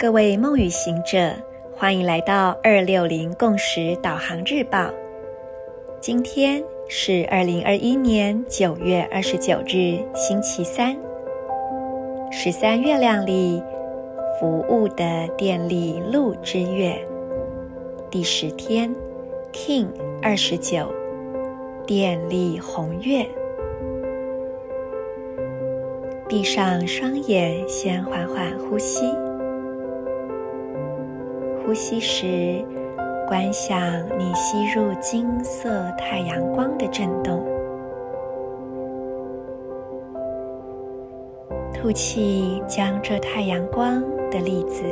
各位梦与行者，欢迎来到二六零共识导航日报。今天是二零二一年九月二十九日，星期三。十三月亮里服务的电力路之月第十天，King 二十九，电力红月。闭上双眼，先缓缓呼吸。呼吸时，观想你吸入金色太阳光的震动；吐气，将这太阳光的粒子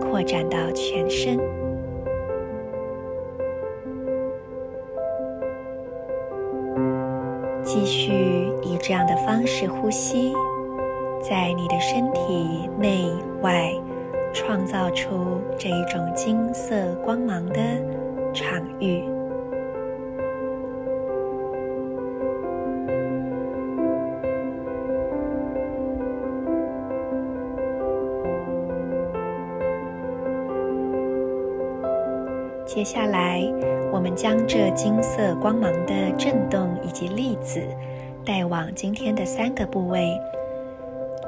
扩展到全身。继续以这样的方式呼吸，在你的身体内外。创造出这一种金色光芒的场域。接下来，我们将这金色光芒的震动以及粒子带往今天的三个部位，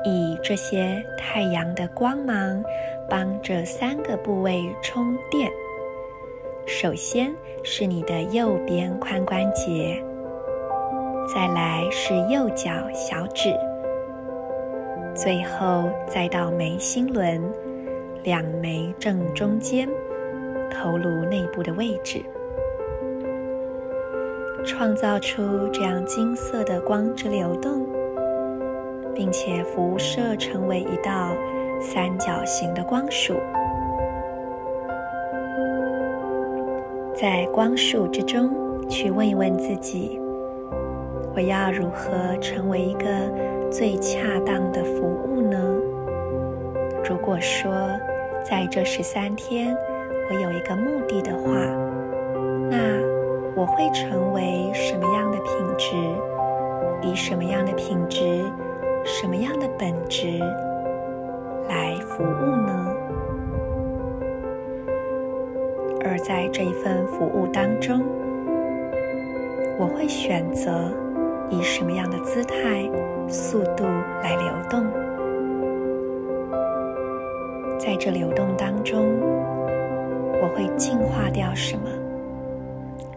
以这些太阳的光芒。帮这三个部位充电。首先是你的右边髋关节，再来是右脚小指，最后再到眉心轮，两眉正中间，头颅内部的位置，创造出这样金色的光之流动，并且辐射成为一道。三角形的光束，在光束之中去问一问自己：我要如何成为一个最恰当的服务呢？如果说在这十三天我有一个目的的话，那我会成为什么样的品质？以什么样的品质？什么样的本质？来服务呢？而在这一份服务当中，我会选择以什么样的姿态、速度来流动？在这流动当中，我会净化掉什么？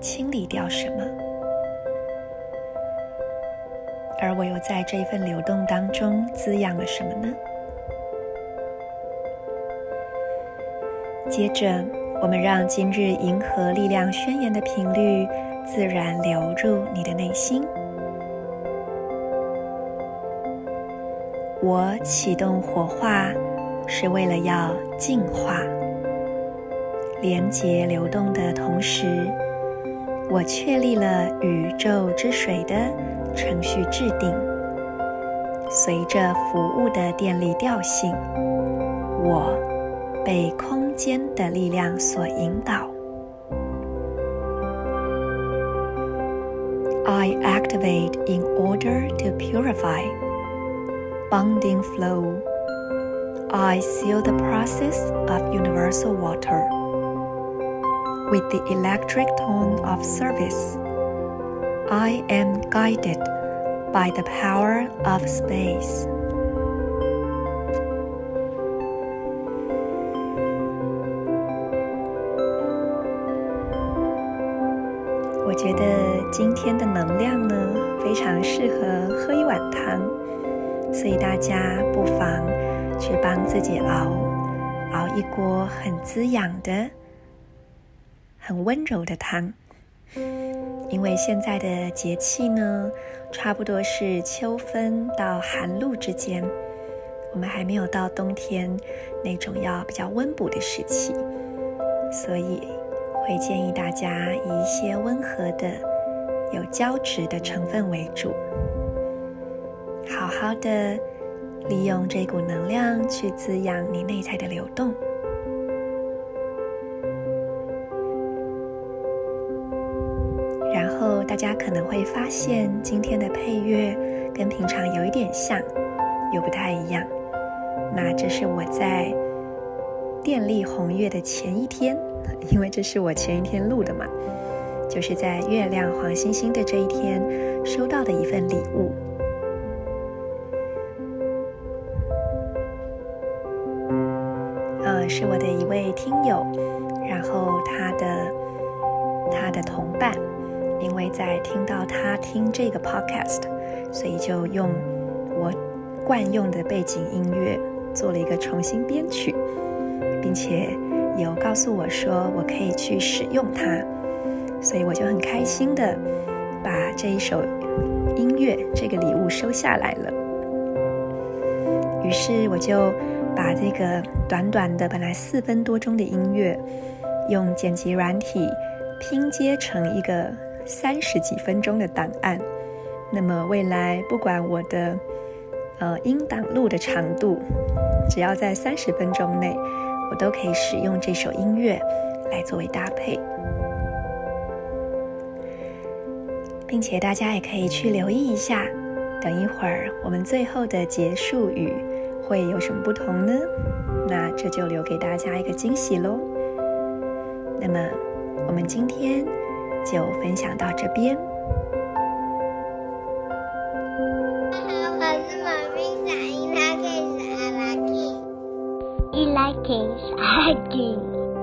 清理掉什么？而我又在这一份流动当中滋养了什么呢？接着，我们让今日银河力量宣言的频率自然流入你的内心。我启动火化，是为了要净化、连接流动的同时，我确立了宇宙之水的程序制定。随着服务的电力调性，我被空。间的力量所引导。I activate in order to purify. Bonding flow. I seal the process of universal water with the electric tone of service. I am guided by the power of space. 我觉得今天的能量呢，非常适合喝一碗汤，所以大家不妨去帮自己熬熬一锅很滋养的、很温柔的汤。因为现在的节气呢，差不多是秋分到寒露之间，我们还没有到冬天那种要比较温补的时期，所以。会建议大家以一些温和的、有胶质的成分为主，好好的利用这股能量去滋养你内在的流动。大家可能会发现，今天的配乐跟平常有一点像，又不太一样。那这是我在电力红月的前一天，因为这是我前一天录的嘛，就是在月亮黄星星的这一天收到的一份礼物。呃，是我的一位听友，然后他的他的同伴，因为在听到他听这个 podcast，所以就用我惯用的背景音乐做了一个重新编曲。并且有告诉我说我可以去使用它，所以我就很开心的把这一首音乐这个礼物收下来了。于是我就把这个短短的本来四分多钟的音乐，用剪辑软体拼接成一个三十几分钟的档案。那么未来不管我的呃音档录的长度，只要在三十分钟内。我都可以使用这首音乐来作为搭配，并且大家也可以去留意一下，等一会儿我们最后的结束语会有什么不同呢？那这就留给大家一个惊喜喽。那么我们今天就分享到这边。